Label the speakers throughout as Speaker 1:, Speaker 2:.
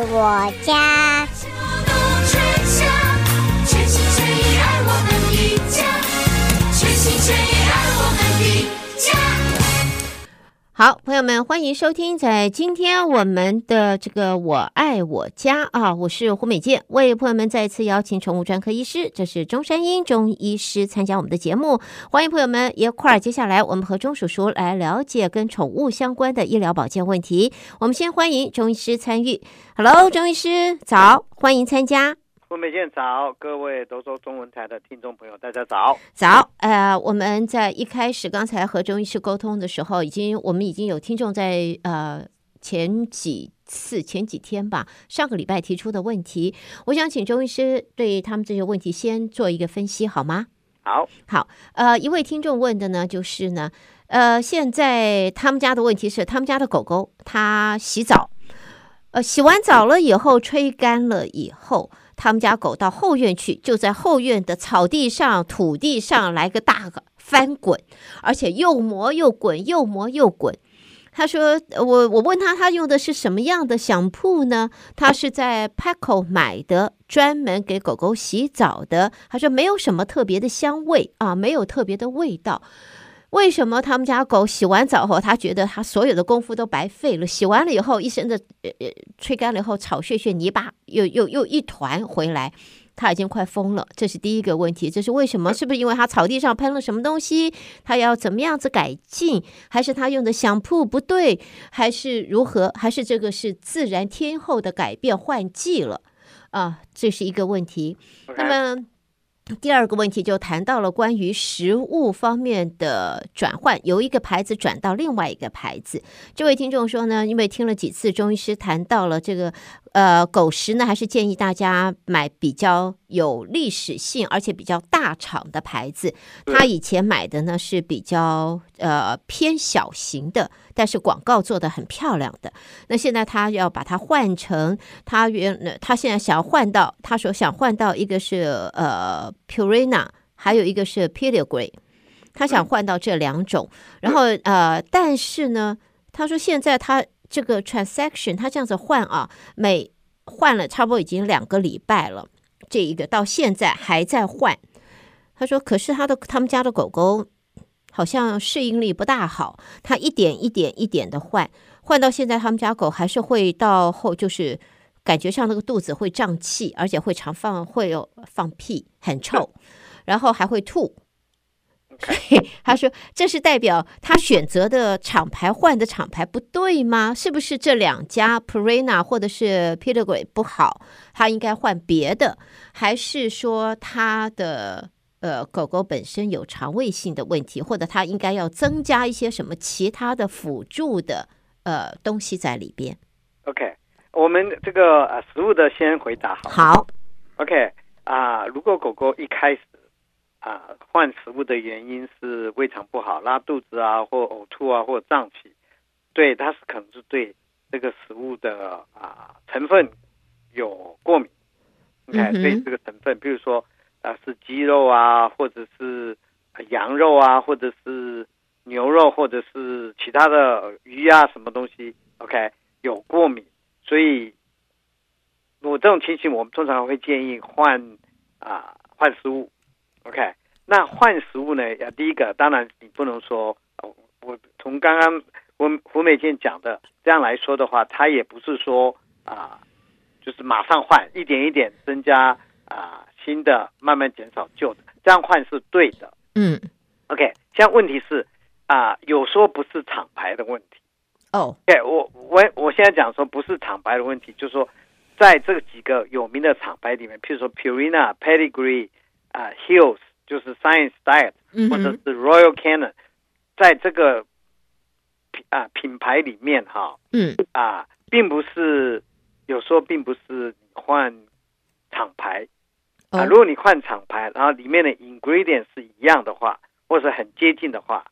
Speaker 1: 我家。
Speaker 2: 好，朋友们，欢迎收听，在今天我们的这个“我爱我家”啊，我是胡美健，为朋友们再次邀请宠物专科医师，这是中山英中医师参加我们的节目，欢迎朋友们一块儿。接下来，我们和钟叔叔来了解跟宠物相关的医疗保健问题。我们先欢迎钟医师参与。Hello，钟医师，早，欢迎参加。
Speaker 3: 胡美健早，各位德州中文台的听众朋友，大家早。
Speaker 2: 早，呃，我们在一开始刚才和中医师沟通的时候，已经我们已经有听众在呃前几次前几天吧，上个礼拜提出的问题，我想请中医师对他们这些问题先做一个分析，好吗？
Speaker 3: 好，
Speaker 2: 好，呃，一位听众问的呢，就是呢，呃，现在他们家的问题是，他们家的狗狗它洗澡，呃，洗完澡了以后，吹干了以后。他们家狗到后院去，就在后院的草地上、土地上来个大翻滚，而且又磨又滚，又磨又滚。他说：“我我问他，他用的是什么样的香铺呢？他是在 Petco 买的，专门给狗狗洗澡的。他说没有什么特别的香味啊，没有特别的味道。”为什么他们家狗洗完澡后，他觉得他所有的功夫都白费了？洗完了以后，一身的呃呃吹干了以后，草屑屑泥巴又又又一团回来，他已经快疯了。这是第一个问题，这是为什么？是不是因为他草地上喷了什么东西？他要怎么样子改进？还是他用的香铺不对？还是如何？还是这个是自然天候的改变换季了？啊，这是一个问题。那么。第二个问题就谈到了关于食物方面的转换，由一个牌子转到另外一个牌子。这位听众说呢，因为听了几次中医师谈到了这个。呃，狗食呢，还是建议大家买比较有历史性，而且比较大厂的牌子。他以前买的呢是比较呃偏小型的，但是广告做的很漂亮的。那现在他要把它换成他原，他现在想要换到，他说想换到一个是呃 Purina，还有一个是 Pedigree，他想换到这两种。然后呃，但是呢，他说现在他。这个 transaction，他这样子换啊，每换了差不多已经两个礼拜了，这一个到现在还在换。他说，可是他的他们家的狗狗好像适应力不大好，他一点一点一点的换，换到现在他们家狗还是会到后就是感觉上那个肚子会胀气，而且会常放会有放屁，很臭，然后还会吐。他说：“这是代表他选择的厂牌换的厂牌不对吗？是不是这两家 Purina 或者是 Pedigree 不好？他应该换别的，还是说他的呃狗狗本身有肠胃性的问题，或者他应该要增加一些什么其他的辅助的呃东西在里边
Speaker 3: ？”OK，我们这个呃食物的先回答好。
Speaker 2: 好
Speaker 3: ，OK 啊、呃，如果狗狗一开始。啊，换食物的原因是胃肠不好、拉肚子啊，或呕吐啊，或胀气。对，它是可能是对这个食物的啊成分有过敏。你看，对这个成分，比如说啊是鸡肉啊，或者是羊肉啊，或者是牛肉，或者是其他的鱼啊，什么东西，OK 有过敏。所以，我这种情形，我们通常会建议换啊换食物。OK，那换食物呢？要第一个，当然你不能说，我从刚刚胡胡美健讲的这样来说的话，他也不是说啊，就是马上换，一点一点增加啊新的，慢慢减少旧的，这样换是对的。
Speaker 2: 嗯
Speaker 3: ，OK，现在问题是啊，有说不是厂牌的问题。
Speaker 2: 哦
Speaker 3: ，OK，我我我现在讲说不是厂牌的问题，就是说在这几个有名的厂牌里面，譬如说 Purina、Pedigree。啊、uh,，Hills 就是 Science Diet，、嗯、或者是 Royal Canin，在这个品啊品牌里面哈，
Speaker 2: 嗯。
Speaker 3: 啊，并不是有时候并不是你换厂牌、哦、啊，如果你换厂牌，然后里面的 ingredient 是一样的话，或者很接近的话，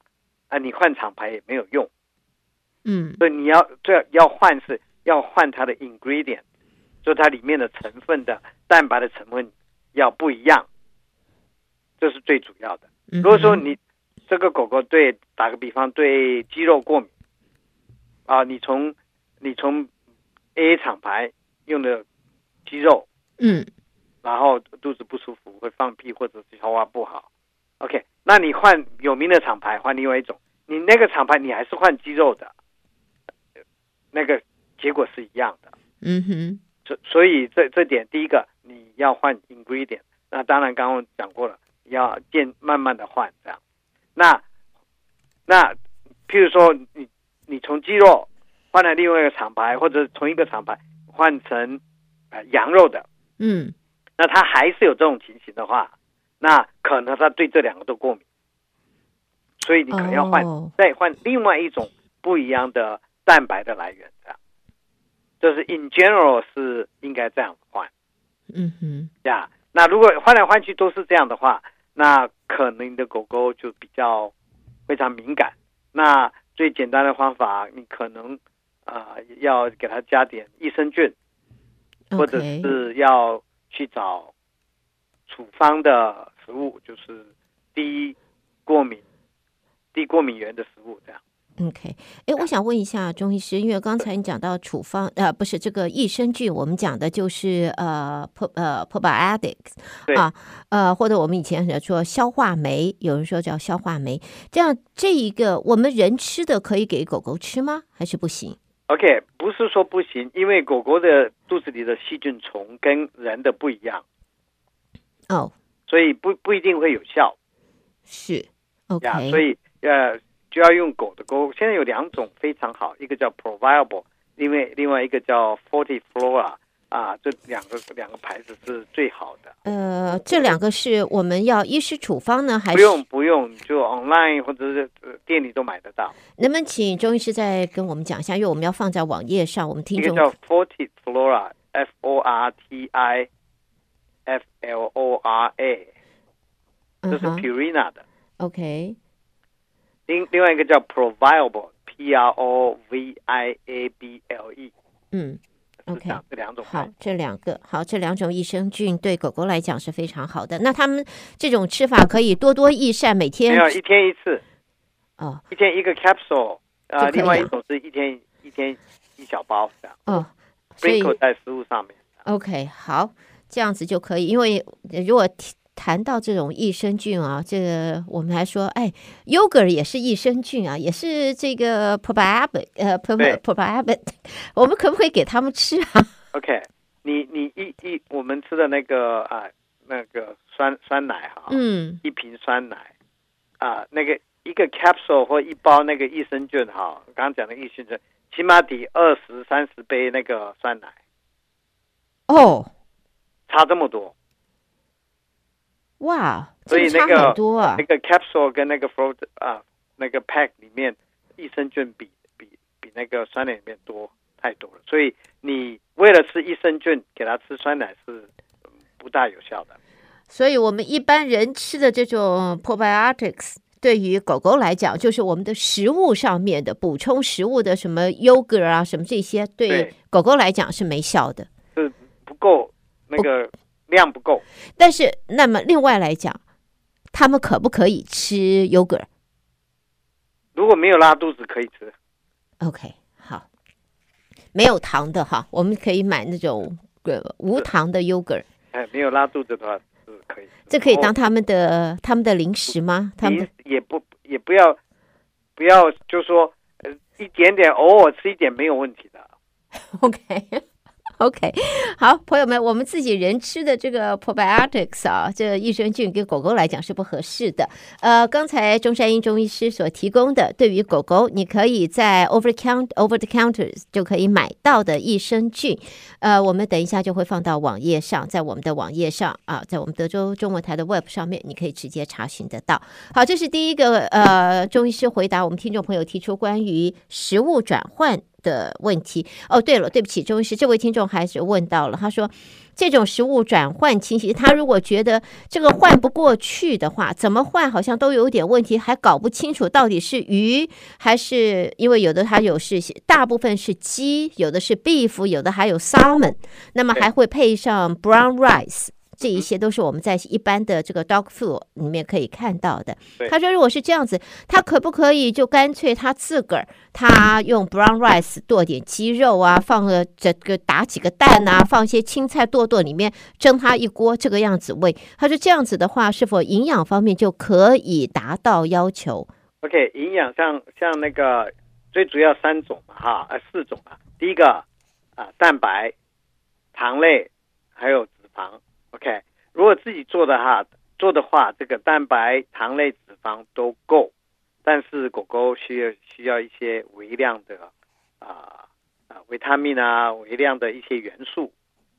Speaker 3: 啊，你换厂牌也没有用，
Speaker 2: 嗯，
Speaker 3: 所以你要这要换是要换它的 ingredient，就它里面的成分的蛋白的成分要不一样。这是最主要的。如果说你这个狗狗对，打个比方，对鸡肉过敏，啊，你从你从 A 厂牌用的鸡肉，
Speaker 2: 嗯，
Speaker 3: 然后肚子不舒服，会放屁或者是消化不好，OK，那你换有名的厂牌，换另外一种，你那个厂牌你还是换鸡肉的，那个结果是一样的，
Speaker 2: 嗯哼，
Speaker 3: 所所以这这点第一个你要换 ingredient，那当然刚刚讲过了，要渐慢慢的换这样，那那譬如说你你从鸡肉。换了另外一个厂牌，或者从一个厂牌换成呃羊肉的，
Speaker 2: 嗯，
Speaker 3: 那他还是有这种情形的话，那可能他对这两个都过敏，所以你可能要换、哦、再换另外一种不一样的蛋白的来源，这样，就是 in general 是应该这样换，
Speaker 2: 嗯哼，
Speaker 3: 呀，那如果换来换去都是这样的话，那可能你的狗狗就比较非常敏感。那最简单的方法，你可能。啊、呃，要给它加点益生菌或者是要去找处方的食物，就是低过敏、低过敏源的食物，这样。
Speaker 2: OK，哎，我想问一下钟医师，因为刚才你讲到处方，呃，不是这个益生菌，我们讲的就是呃，pro 呃 probiotics 啊，呃，或者我们以前说消化酶，有人说叫消化酶，这样这一个我们人吃的可以给狗狗吃吗？还是不行
Speaker 3: ？OK，不是说不行，因为狗狗的肚子里的细菌虫跟人的不一样，
Speaker 2: 哦、oh.，
Speaker 3: 所以不不一定会有效。
Speaker 2: 是，OK，、
Speaker 3: yeah, 所以呃就要用狗的狗。现在有两种非常好，一个叫 ProViable，另外另外一个叫 Forty Flora，。啊，这两个两个牌子是最好的。
Speaker 2: 呃，这两个是我们要医师处方呢，还是
Speaker 3: 不用不用，就 online 或者是店里都买得到。
Speaker 2: 能不能请中医师再跟我们讲一下？因为我们要放在网页上，我们听众
Speaker 3: 一个叫 Forty Flora，F O R T I F L O R A，这是 Purina 的。
Speaker 2: OK。
Speaker 3: 另另外一个叫 ProViable，P R O V I A B L E。
Speaker 2: 嗯。OK，
Speaker 3: 这两种
Speaker 2: 好，这两个好，这两种益生菌对狗狗来讲是非常好的。那他们这种吃法可以多多益善，每天
Speaker 3: 没有一天一次
Speaker 2: 哦，
Speaker 3: 一天一个 capsule 啊，另外一种是一天一天一小包这样
Speaker 2: 哦，所以
Speaker 3: 在食物上面。
Speaker 2: OK，好，这样子就可以，因为如果。谈到这种益生菌啊，这个我们还说，哎，yogurt 也是益生菌啊，也是这个 probiotic，呃，probiotic，我们可不可以给他们吃啊
Speaker 3: ？OK，你你一一我们吃的那个啊，那个酸酸奶哈，
Speaker 2: 嗯，
Speaker 3: 一瓶酸奶啊，那个一个 capsule 或一包那个益生菌哈，刚刚讲的益生菌，起码抵二十三十杯那个酸奶，
Speaker 2: 哦，
Speaker 3: 差这么多。
Speaker 2: 哇，所以那个很多啊！
Speaker 3: 那个 capsule 跟那个 fruit 啊，那个 pack 里面益生菌比比比那个酸奶里面多太多了，所以你为了吃益生菌，给它吃酸奶是不大有效的。
Speaker 2: 所以我们一般人吃的这种 probiotics，对于狗狗来讲，就是我们的食物上面的补充食物的什么 yogurt 啊，什么这些，对狗狗来讲是没效的，
Speaker 3: 是不够那个。量不够，
Speaker 2: 但是那么另外来讲，他们可不可以吃 yogurt？
Speaker 3: 如果没有拉肚子，可以吃。
Speaker 2: OK，好，没有糖的哈，我们可以买那种呃无糖的 yogurt。
Speaker 3: 哎，没有拉肚子的话是可以。
Speaker 2: 这可以当他们的他们的零食吗？他们
Speaker 3: 也不也不要不要，就说呃一点点，偶尔吃一点没有问题的。
Speaker 2: OK。OK，好，朋友们，我们自己人吃的这个 probiotics 啊，这益生菌给狗狗来讲是不合适的。呃，刚才中山医中医师所提供的，对于狗狗，你可以在 over count over the counters 就可以买到的益生菌，呃，我们等一下就会放到网页上，在我们的网页上啊，在我们德州中文台的 web 上面，你可以直接查询得到。好，这是第一个呃，中医师回答我们听众朋友提出关于食物转换的问题。哦，对了，对不起，周医师，这位听众还是问到了，他说这种食物转换情形，他如果觉得这个换不过去的话，怎么换好像都有点问题，还搞不清楚到底是鱼还是，因为有的它有是大部分是鸡，有的是 beef，有的还有 salmon，那么还会配上 brown rice，这一些都是我们在一般的这个 dog food 里面可以看到的。他说，如果是这样子，他可不可以就干脆他自个儿他用 brown rice 剁点鸡肉啊，放个这个打几个蛋啊，放一些青菜剁剁里面蒸它一锅这个样子喂。他说这样子的话，是否营养方面就可以达到要求
Speaker 3: ？OK，营养像像那个最主要三种嘛哈，呃四种啊。第一个啊，蛋白、糖类还有脂肪。OK，如果自己做的哈，做的话，这个蛋白、糖类、脂肪都够，但是狗狗需要需要一些微量的啊啊维他命啊，微量的一些元素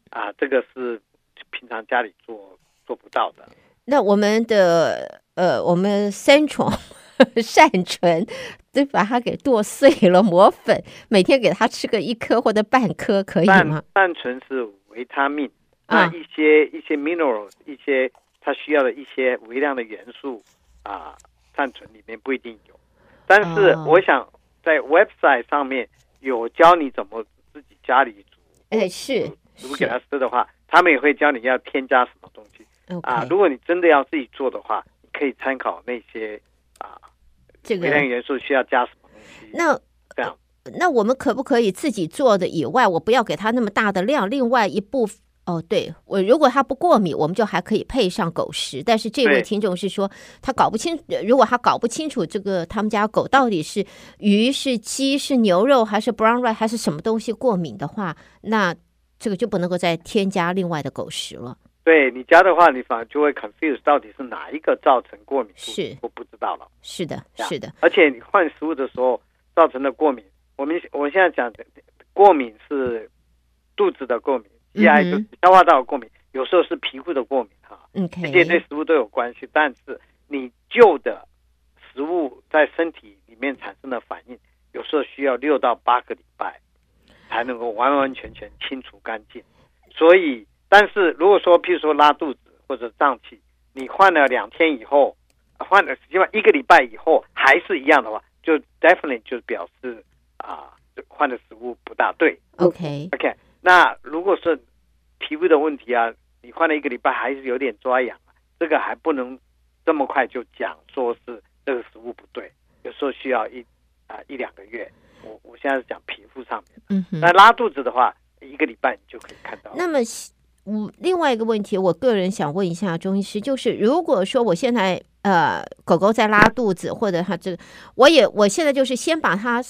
Speaker 3: 啊，这个是平常家里做做不到的。
Speaker 2: 那我们的呃，我们三重 善存都把它给剁碎了磨粉，每天给它吃个一颗或者半颗，可以吗？
Speaker 3: 半存是维他命。啊，一些一些 minerals，一些它需要的一些微量的元素啊，善存里面不一定有。但是我想在 website 上面有教你怎么自己家里煮。
Speaker 2: 哎，是，
Speaker 3: 如果给他吃的话，他们也会教你要添加什么东西。啊，如果你真的要自己做的话，可以参考那些啊，这个微量元素需要加什么东西。
Speaker 2: 那这样，那我们可不可以自己做的以外，我不要给他那么大的量，另外一部分。哦，对，我如果他不过敏，我们就还可以配上狗食。但是这位听众是说，他搞不清，如果他搞不清楚这个他们家狗到底是鱼、是鸡、是牛肉，还是 brown rice，还是什么东西过敏的话，那这个就不能够再添加另外的狗食了。
Speaker 3: 对你家的话，你反而就会 confuse 到底是哪一个造成过敏，
Speaker 2: 是
Speaker 3: 我不知道了。
Speaker 2: 是的，是的。
Speaker 3: 而且你换食物的时候造成的过敏，我们我现在讲的过敏是肚子的过敏。GI 就是消化道过敏，有时候是皮肤的过敏哈，这些对食物都有关系。但是你旧的食物在身体里面产生的反应，有时候需要六到八个礼拜才能够完完全全清除干净。所以，但是如果说譬如说拉肚子或者胀气，你换了两天以后，换了起码一个礼拜以后还是一样的话，就 definitely 就表示啊，换的食物不大对。
Speaker 2: OK
Speaker 3: OK。那如果是皮肤的问题啊，你换了一个礼拜还是有点抓痒，这个还不能这么快就讲说是这个食物不对，有时候需要一啊一两个月。我我现在是讲皮肤上面，嗯哼，那拉肚子的话，一个礼拜你就可以看到。
Speaker 2: 那么，我另外一个问题，我个人想问一下钟医师，就是如果说我现在呃狗狗在拉肚子，或者它这个，我也我现在就是先把它。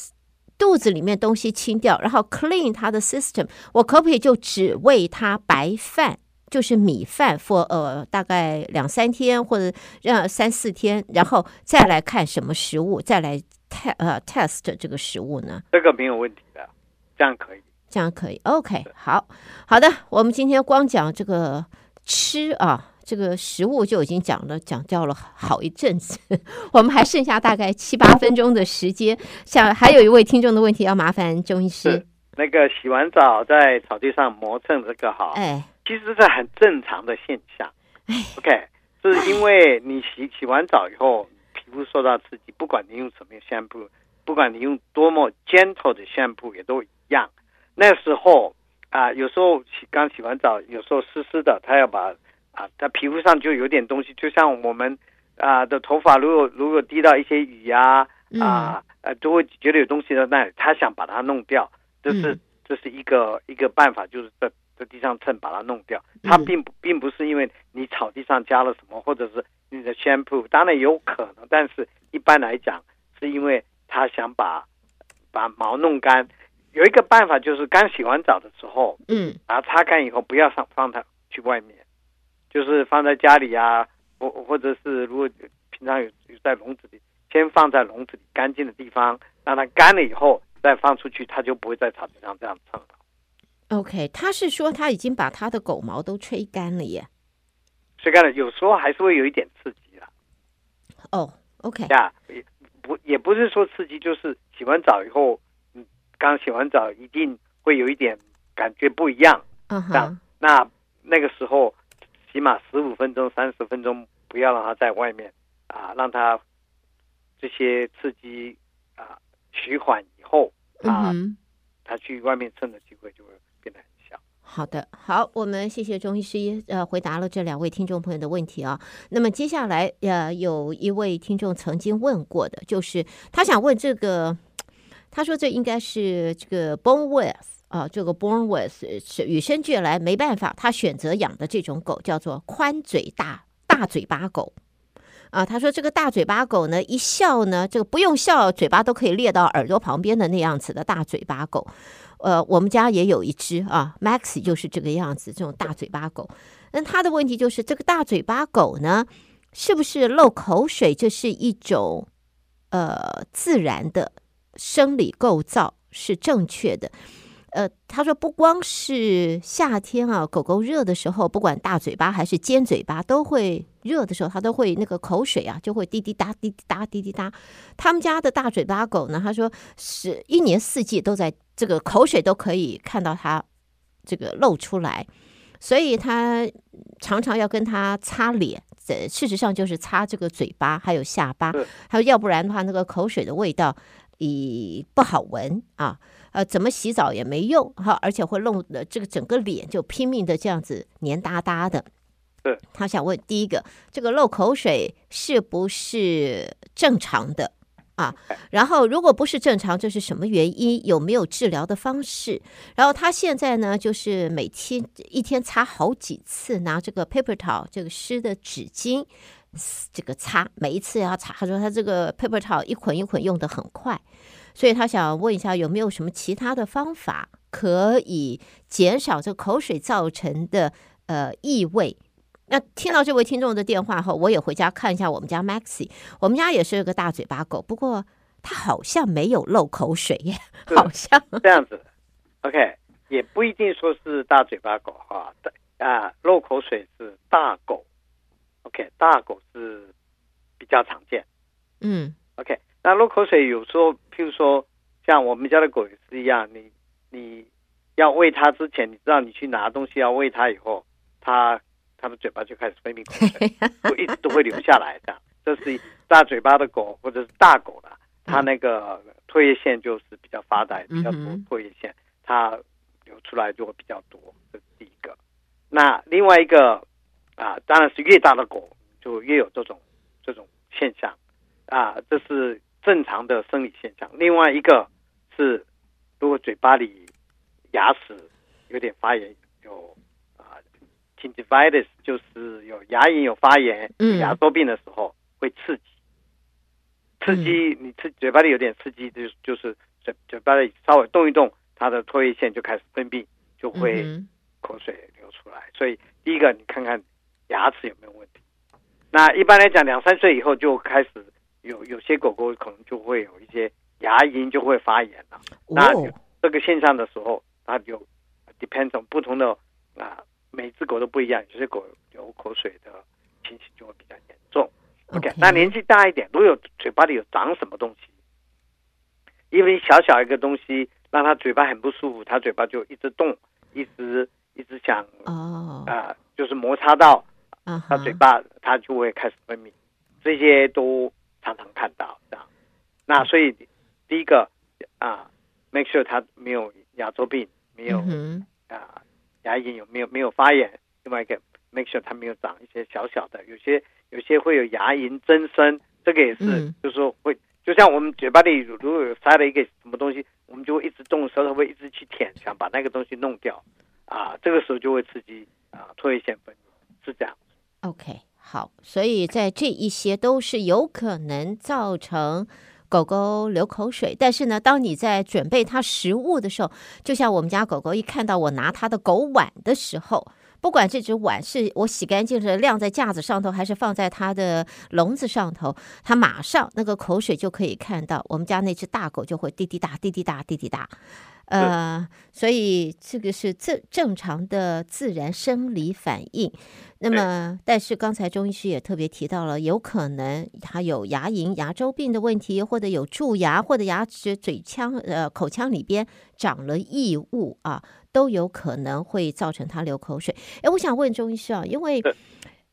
Speaker 2: 肚子里面东西清掉，然后 clean 它的 system，我可不可以就只喂它白饭，就是米饭，for 呃大概两三天或者让三四天，然后再来看什么食物，再来 test 呃 test 这个食物呢？
Speaker 3: 这个没有问题的，这样可以，
Speaker 2: 这样可以，OK，好好的，我们今天光讲这个吃啊。这个食物就已经讲了，讲掉了好一阵子，我们还剩下大概七八分钟的时间。想还有一位听众的问题要麻烦钟医师。
Speaker 3: 那个洗完澡在草地上磨蹭这个哈，哎，其实是很正常的现象。哎，OK，是因为你洗洗完澡以后，皮肤受到刺激，不管你用什么 shampoo，不管你用多么 gentle 的 shampoo 也都一样。那时候啊，有时候洗刚洗完澡，有时候湿湿的，他要把。啊，它皮肤上就有点东西，就像我们啊的头发，如果如果滴到一些雨呀，啊，啊，呃，都会觉得有东西在那里，他想把它弄掉，这是这是一个一个办法，就是在在地上蹭把它弄掉。它并不并不是因为你草地上加了什么，或者是你的 shampoo，当然有可能，但是一般来讲是因为他想把把毛弄干。有一个办法就是刚洗完澡的时候，嗯，把它擦干以后，不要上放它去外面。就是放在家里啊，或或者是如果平常有有在笼子里，先放在笼子里干净的地方，让它干了以后再放出去，它就不会在草地上这样蹭了。
Speaker 2: OK，他是说他已经把他的狗毛都吹干了耶。
Speaker 3: 吹干了，有时候还是会有一点刺激了。
Speaker 2: 哦，OK，
Speaker 3: 呀，也不也不是说刺激，就是洗完澡以后，嗯，刚洗完澡一定会有一点感觉不一样。嗯哼，那那个时候。起码十五分钟、三十分钟，不要让它在外面啊，让它这些刺激啊趋缓以后啊，它去外面蹭的机会就会变得很小。
Speaker 2: 好的，好，我们谢谢钟医师呃回答了这两位听众朋友的问题啊。那么接下来呃有一位听众曾经问过的，就是他想问这个，他说这应该是这个 with 啊，这个 born with 是与生俱来没办法，他选择养的这种狗叫做宽嘴大大嘴巴狗啊。他说这个大嘴巴狗呢，一笑呢，这个不用笑，嘴巴都可以裂到耳朵旁边的那样子的大嘴巴狗。呃，我们家也有一只啊，Max 就是这个样子，这种大嘴巴狗。那他的问题就是，这个大嘴巴狗呢，是不是漏口水？这是一种呃自然的生理构造是正确的。呃，他说不光是夏天啊，狗狗热的时候，不管大嘴巴还是尖嘴巴，都会热的时候，它都会那个口水啊，就会滴滴答、滴滴答、滴滴答。他们家的大嘴巴狗呢，他说是一年四季都在这个口水都可以看到它这个露出来，所以他常常要跟它擦脸，这事实上就是擦这个嘴巴还有下巴，还有要不然的话，那个口水的味道也不好闻啊。呃，怎么洗澡也没用哈，而且会弄的这个整个脸就拼命的这样子黏哒哒的。
Speaker 3: 对，
Speaker 2: 他想问第一个，这个漏口水是不是正常的啊？然后如果不是正常，这是什么原因？有没有治疗的方式？然后他现在呢，就是每天一天擦好几次，拿这个 paper towel 这个湿的纸巾，这个擦，每一次要擦。他说他这个 paper towel 一捆一捆用的很快。所以他想问一下，有没有什么其他的方法可以减少这口水造成的呃异味？那听到这位听众的电话后，我也回家看一下我们家 Maxi，我们家也是个大嘴巴狗，不过它好像没有漏口水耶，好像
Speaker 3: 这样子。OK，也不一定说是大嘴巴狗哈，啊，漏口水是大狗。OK，大狗是比较常见。
Speaker 2: 嗯
Speaker 3: ，OK。那漏口水有时候，譬如说，像我们家的狗也是一样，你你要喂它之前，你知道你去拿东西要喂它以后，它它的嘴巴就开始分泌口水，就一直都会流下来的。这是大嘴巴的狗或者是大狗了，它那个唾液腺就是比较发达，比较多唾液腺，它流出来就会比较多。这是第一个。那另外一个啊，当然是越大的狗就越有这种这种现象啊，这是。正常的生理现象。另外一个是，如果嘴巴里牙齿有点发炎，有啊，gingivitis 就是有牙龈有发炎、有牙周病的时候，会刺激。刺激你吃嘴巴里有点刺激，就就是嘴嘴巴里稍微动一动，它的唾液腺就开始分泌，就会口水流出来。所以第一个，你看看牙齿有没有问题。那一般来讲，两三岁以后就开始。有有些狗狗可能就会有一些牙龈就会发炎了，哦、那这个现象的时候，它就 depends on 不同的啊，每只狗都不一样，有些狗流口水的情形就会比较严重。OK，, okay. 那年纪大一点，如果有嘴巴里有长什么东西，因为小小一个东西让它嘴巴很不舒服，它嘴巴就一直动，一直一直想哦啊，就是摩擦到它嘴巴，它就会开始分泌，这些都。常常看到这样，那所以第一个啊，make sure 他没有牙周病，没有啊牙龈有没有没有发炎。另外一个，make sure 他没有长一些小小的，有些有些会有牙龈增生，这个也是，嗯、就是说会，就像我们嘴巴里如果有塞了一个什么东西，我们就会一直动舌头，会一直去舔，想把那个东西弄掉啊，这个时候就会刺激啊唾液腺分泌，是这样。
Speaker 2: OK。好，所以在这一些都是有可能造成狗狗流口水。但是呢，当你在准备它食物的时候，就像我们家狗狗一看到我拿它的狗碗的时候，不管这只碗是我洗干净的晾在架子上头，还是放在它的笼子上头，它马上那个口水就可以看到。我们家那只大狗就会滴滴答、滴滴答、滴滴答。呃，所以这个是正正常的自然生理反应。那么，但是刚才钟医师也特别提到了，有可能他有牙龈、牙周病的问题，或者有蛀牙，或者牙齿、嘴腔、呃口腔里边长了异物啊，都有可能会造成他流口水。哎，我想问钟医师啊，因为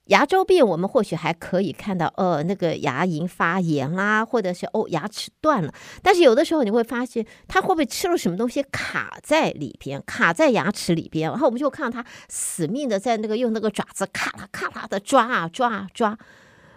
Speaker 2: 牙周病，我们或许还可以看到，呃，那个牙龈发炎啦，或者是哦牙齿断了。但是有的时候你会发现，它会不会吃了什么东西卡在里边，卡在牙齿里边？然后我们就看到它死命的在那个用那个爪子咔啦咔啦的抓啊抓啊抓。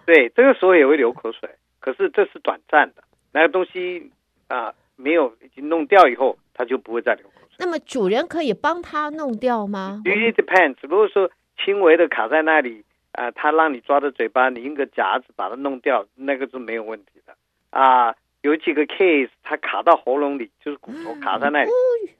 Speaker 3: 对，这个时候也会流口水，可是这是短暂的，那个东西啊、呃、没有已经弄掉以后，它就不会再流口水。
Speaker 2: 那么主人可以帮他弄掉吗
Speaker 3: ？It depends。如果说轻微的卡在那里。啊、呃，他让你抓着嘴巴，你用个夹子把它弄掉，那个是没有问题的。啊、呃，有几个 case，它卡到喉咙里，就是骨头卡在那里，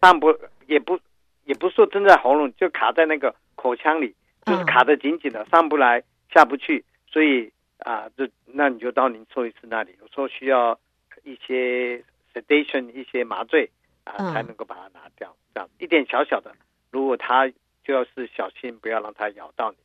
Speaker 3: 上不也不也不是说真在喉咙，就卡在那个口腔里，就是卡得紧紧的，上不来下不去。所以啊，这、呃、那你就到您兽医师那里，有时候需要一些 sedation，一些麻醉啊、呃，才能够把它拿掉。这样一点小小的，如果他就要是小心，不要让它咬到你。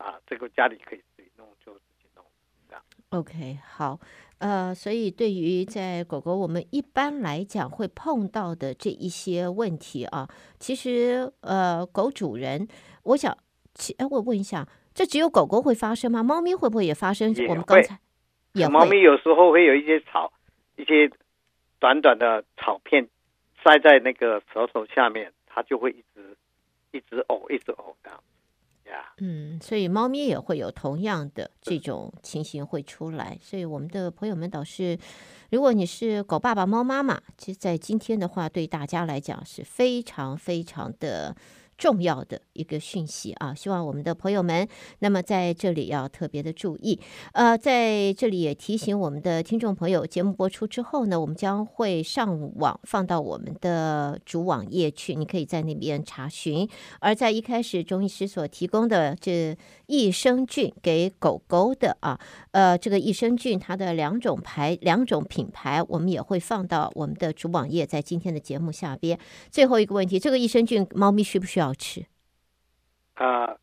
Speaker 3: 啊，这个家里可以自己弄，就自己弄，这样。
Speaker 2: OK，好，呃，所以对于在狗狗我们一般来讲会碰到的这一些问题啊，其实呃，狗主人，我想，其哎，我问一下，这只有狗狗会发生吗？猫咪会不会也发生？我们刚才也会。
Speaker 3: 猫咪有时候会有一些草，一些短短的草片塞在那个舌头下面，它就会一直一直呕，一直呕这样。
Speaker 2: 嗯，所以猫咪也会有同样的这种情形会出来，所以我们的朋友们倒是，如果你是狗爸爸、猫妈妈，其实，在今天的话，对大家来讲是非常非常的。重要的一个讯息啊，希望我们的朋友们，那么在这里要特别的注意。呃，在这里也提醒我们的听众朋友，节目播出之后呢，我们将会上网放到我们的主网页去，你可以在那边查询。而在一开始，中医师所提供的这益生菌给狗狗的啊，呃，这个益生菌它的两种牌、两种品牌，我们也会放到我们的主网页，在今天的节目下边。最后一个问题，这个益生菌猫咪需不需要吃
Speaker 3: 啊、呃，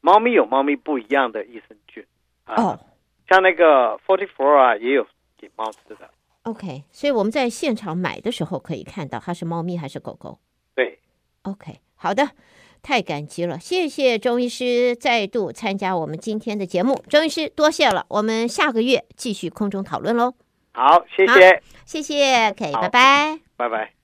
Speaker 3: 猫咪有猫咪不一样的益生菌哦、呃，像那个 Forty Four 啊，也有给猫吃的。
Speaker 2: OK，所以我们在现场买的时候可以看到它是猫咪还是狗狗。
Speaker 3: 对
Speaker 2: ，OK，好的，太感激了，谢谢钟医师再度参加我们今天的节目，钟医师多谢了，我们下个月继续空中讨论喽。
Speaker 3: 好，谢谢，
Speaker 2: 谢谢，OK，拜拜，
Speaker 3: 拜拜。